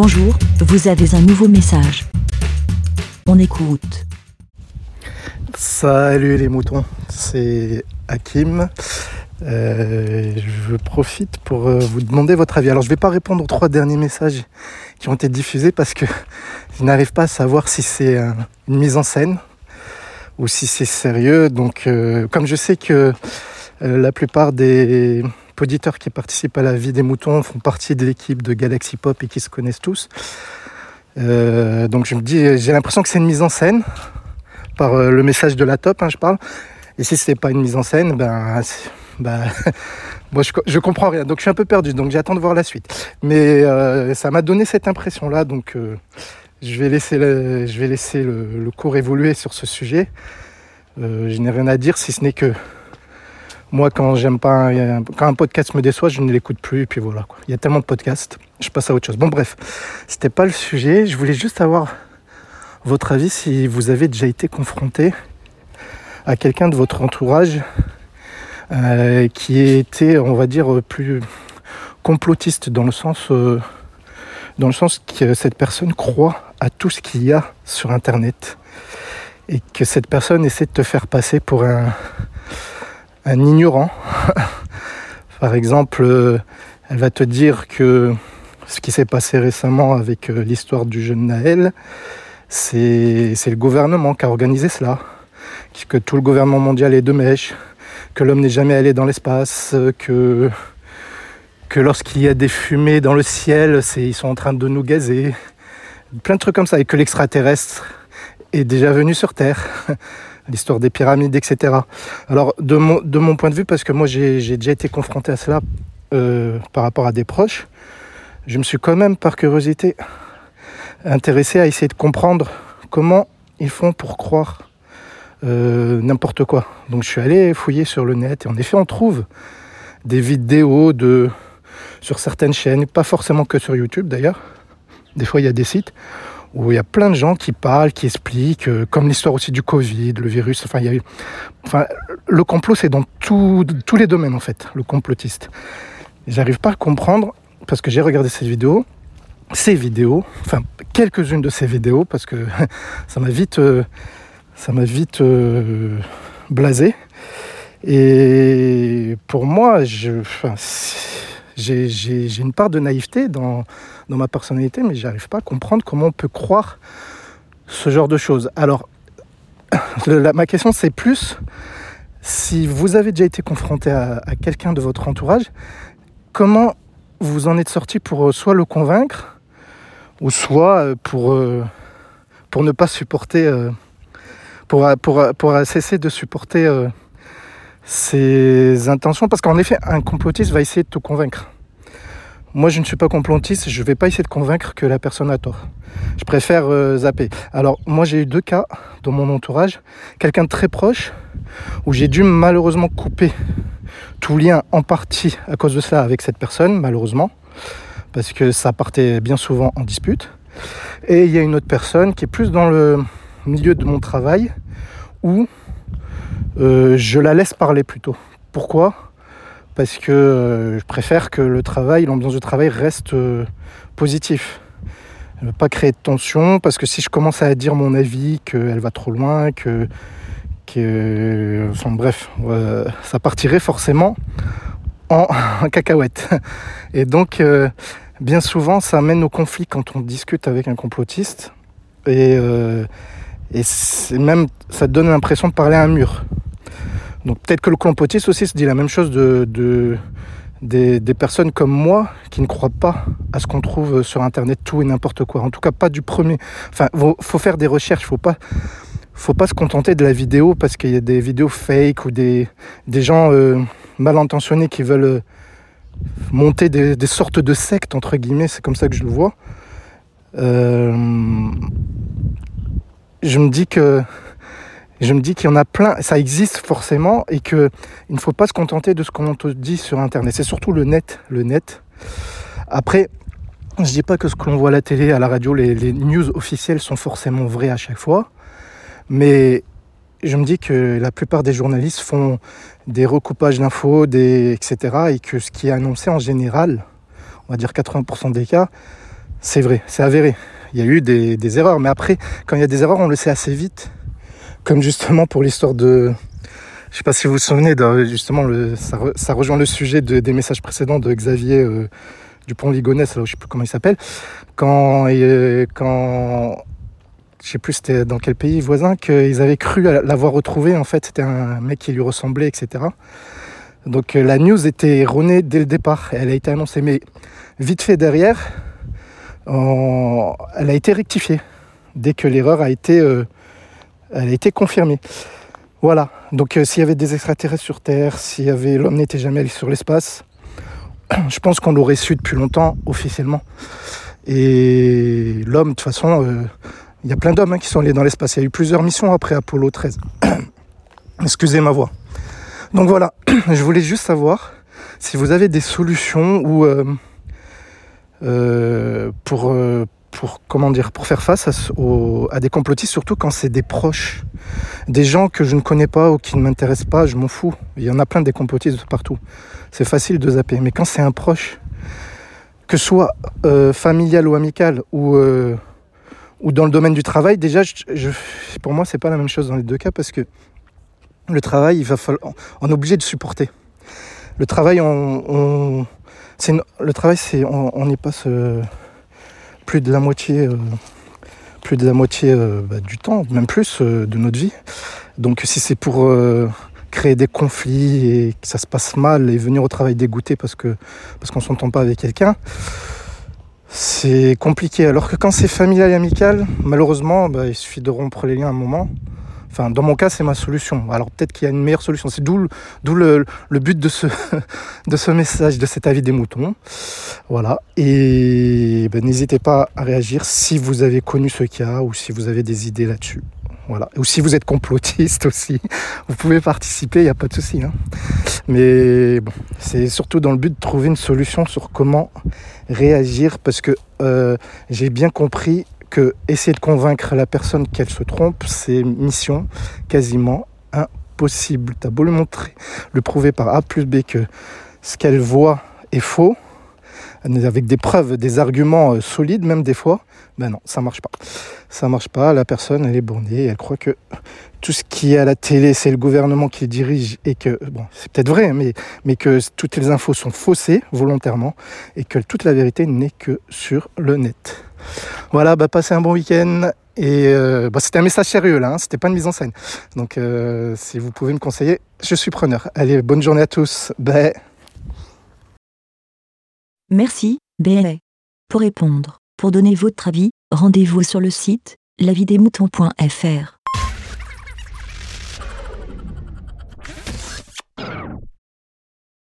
Bonjour, vous avez un nouveau message. On écoute. Salut les moutons, c'est Hakim. Euh, je profite pour euh, vous demander votre avis. Alors je ne vais pas répondre aux trois derniers messages qui ont été diffusés parce que je n'arrive pas à savoir si c'est une mise en scène ou si c'est sérieux. Donc euh, comme je sais que la plupart des auditeurs qui participent à la vie des moutons font partie de l'équipe de Galaxy Pop et qui se connaissent tous. donc je me dis, j'ai l'impression que c'est une mise en scène par le message de la top, hein, je parle. Et si ce n'est pas une mise en scène, ben bah, moi je, je, comprends rien, donc je suis un peu perdu, donc j'attends de voir la suite. Mais euh, ça m'a donné cette impression-là, donc euh, je vais laisser, le, je vais laisser le, cours évoluer sur ce sujet. Euh, je n'ai rien à dire si ce n'est que moi quand j'aime pas un, quand un podcast me déçoit, je ne l'écoute plus et puis voilà quoi. Il y a tellement de podcasts, je passe à autre chose. Bon bref, c'était pas le sujet. Je voulais juste avoir votre avis si vous avez déjà été confronté à quelqu'un de votre entourage euh, qui était, on va dire, plus complotiste dans le sens, euh, dans le sens que cette personne croit à tout ce qu'il y a sur Internet et que cette personne essaie de te faire passer pour un, un ignorant. Par exemple, euh, elle va te dire que ce qui s'est passé récemment avec l'histoire du jeune Naël, c'est le gouvernement qui a organisé cela. Que tout le gouvernement mondial est de mèche, que l'homme n'est jamais allé dans l'espace, que, que lorsqu'il y a des fumées dans le ciel, ils sont en train de nous gazer. Plein de trucs comme ça. Et que l'extraterrestre est déjà venu sur Terre. L'histoire des pyramides, etc. Alors, de mon, point de vue, parce que moi j'ai, déjà été confronté à cela euh, par rapport à des proches, je me suis quand même, par curiosité, intéressé à essayer de comprendre comment ils font pour croire euh, n'importe quoi. Donc je suis allé fouiller sur le net et en effet on trouve des vidéos de sur certaines chaînes, pas forcément que sur YouTube d'ailleurs. Des fois il y a des sites où il y a plein de gens qui parlent, qui expliquent, euh, comme l'histoire aussi du Covid, le virus. Enfin, il y a enfin, le complot c'est dans tous les domaines en fait, le complotiste. J'arrive pas à comprendre parce que j'ai regardé cette vidéo ces vidéos, enfin quelques-unes de ces vidéos, parce que ça m'a vite, euh, ça m'a vite euh, blasé. Et pour moi, j'ai une part de naïveté dans, dans ma personnalité, mais j'arrive pas à comprendre comment on peut croire ce genre de choses. Alors, ma question c'est plus si vous avez déjà été confronté à, quelqu'un de votre entourage, comment vous en êtes sorti pour euh, soit le convaincre, ou soit euh, pour, pour ne pas supporter pour, pour, pour cesser de supporter euh, ses intentions? Parce qu'en effet, un complotiste va essayer de te convaincre. Moi, je ne suis pas complotiste, je ne vais pas essayer de convaincre que la personne a tort. Je préfère euh, zapper. Alors, moi, j'ai eu deux cas dans mon entourage. Quelqu'un de très proche, où j'ai dû malheureusement couper tout lien en partie à cause de cela avec cette personne, malheureusement, parce que ça partait bien souvent en dispute. Et il y a une autre personne qui est plus dans le, milieu de mon travail où euh, je la laisse parler plutôt. Pourquoi? Parce que euh, je préfère que le travail, l'ambiance de travail reste euh, positif. Ne pas créer de tension, parce que si je commence à dire mon avis, qu'elle va trop loin, que, que bref, ça partirait forcément en, cacahuète. Et donc, bien souvent, ça mène au conflit quand on discute avec un complotiste. Et, et même, ça donne l'impression de parler à un mur. Donc peut-être que le complotiste aussi se dit la même chose de, de des, personnes comme moi qui ne croient pas à ce qu'on trouve sur Internet, tout et n'importe quoi. En tout cas, pas du premier. Enfin, faut, faut faire des recherches. Faut pas, faut pas se contenter de la vidéo parce qu'il y a des vidéos fake ou des, des gens euh, mal intentionnés qui veulent euh, monter des, des, sortes de sectes entre guillemets. C'est comme ça que je le vois. Euh, je me dis que je me dis qu'il y en a plein, ça existe forcément et qu'il ne faut pas se contenter de ce qu'on te dit sur Internet. C'est surtout le net, le net. Après, je dis pas que ce que l'on voit à la télé, à la radio, les, news officielles sont forcément vraies à chaque fois, mais je me dis que la plupart des journalistes font des recoupages d'infos, etc., et que ce qui est annoncé en général, on va dire 80% des cas, C'est vrai, c'est avéré. Il y a eu des erreurs, mais après, quand il y a des erreurs, on le sait assez vite. Comme justement pour l'histoire de, je sais pas si vous vous souvenez, justement, ça, re- ça rejoint le sujet de- des messages précédents de Xavier euh, Dupont-Ligonnès, là, je sais plus comment il s'appelle, quand, euh, quand, je sais plus c'était dans quel pays voisin, qu'ils avaient cru l'avoir retrouvé, en fait, c'était un mec qui lui ressemblait, etc. Donc euh, la news était erronée dès le départ, elle a été annoncée, mais vite fait derrière, elle a été rectifiée dès que l'erreur a été, euh, elle a été confirmée. Voilà. Donc euh, s'il y avait des extraterrestres sur Terre, s'il y avait l'homme n'était jamais allé sur l'espace, je pense qu'on l'aurait su depuis longtemps officiellement. Et l'homme, de toute façon, euh, il y a plein d'hommes hein, qui sont allés dans l'espace. Il y a eu plusieurs missions après Apollo 13. Excusez ma voix. Donc voilà, je voulais juste savoir si vous avez des solutions ou euh, pour, pour comment dire pour faire face à, à des complotistes, surtout quand c'est des proches, des gens que je ne connais pas ou qui ne m'intéressent pas, je m'en fous. Il y en a plein des complotistes partout. C'est facile de zapper. Mais quand c'est un proche, que ce soit euh, familial ou amical ou euh, ou dans le domaine du travail, déjà, je, pour moi, c'est pas la même chose dans les deux cas parce que le travail, il va falloir, on est obligé de supporter. Le travail, on, c'est le travail, c'est, on, on y passe plus de la moitié, euh, plus de la moitié euh, bah, du temps, même plus euh, de notre vie. Donc, si c'est pour créer des conflits et que ça se passe mal et venir au travail dégoûté parce que parce qu'on s'entend pas avec quelqu'un, c'est compliqué. Alors que quand c'est familial et amical, malheureusement, bah, il suffit de rompre les liens un moment. Enfin, dans mon cas, c'est ma solution. Alors peut-être qu'il y a une meilleure solution. C'est d'où le, but de ce, de ce message, de cet avis des moutons. Voilà. Et ben, n'hésitez pas à réagir si vous avez connu ce cas ou si vous avez des idées là-dessus. Voilà. Ou si vous êtes complotiste aussi, vous pouvez participer, il n'y a pas de souci. hein. Mais bon, c'est surtout dans le but de trouver une solution sur comment réagir parce que euh, j'ai bien compris que essayer de convaincre la personne qu'elle se trompe, c'est mission quasiment impossible. T'as beau lui montrer, le prouver par A plus B que ce qu'elle voit est faux, avec des preuves, des arguments euh, solides même des fois, ben non, ça marche pas. Ça marche pas, la personne elle est bornée, elle croit que tout ce qui est à la télé, c'est le gouvernement qui dirige et que, bon, c'est peut-être vrai, mais que toutes les infos sont faussées volontairement et que toute la vérité n'est que sur le net. Voilà, bah, passez un bon week-end. Et euh, bah, c'était un message sérieux là, hein, c'était pas une mise en scène. Donc euh, si vous pouvez me conseiller, je suis preneur. Allez, bonne journée à tous. Merci, BLA. Pour répondre, pour donner votre avis, rendez-vous sur le site lavidemouton.fr.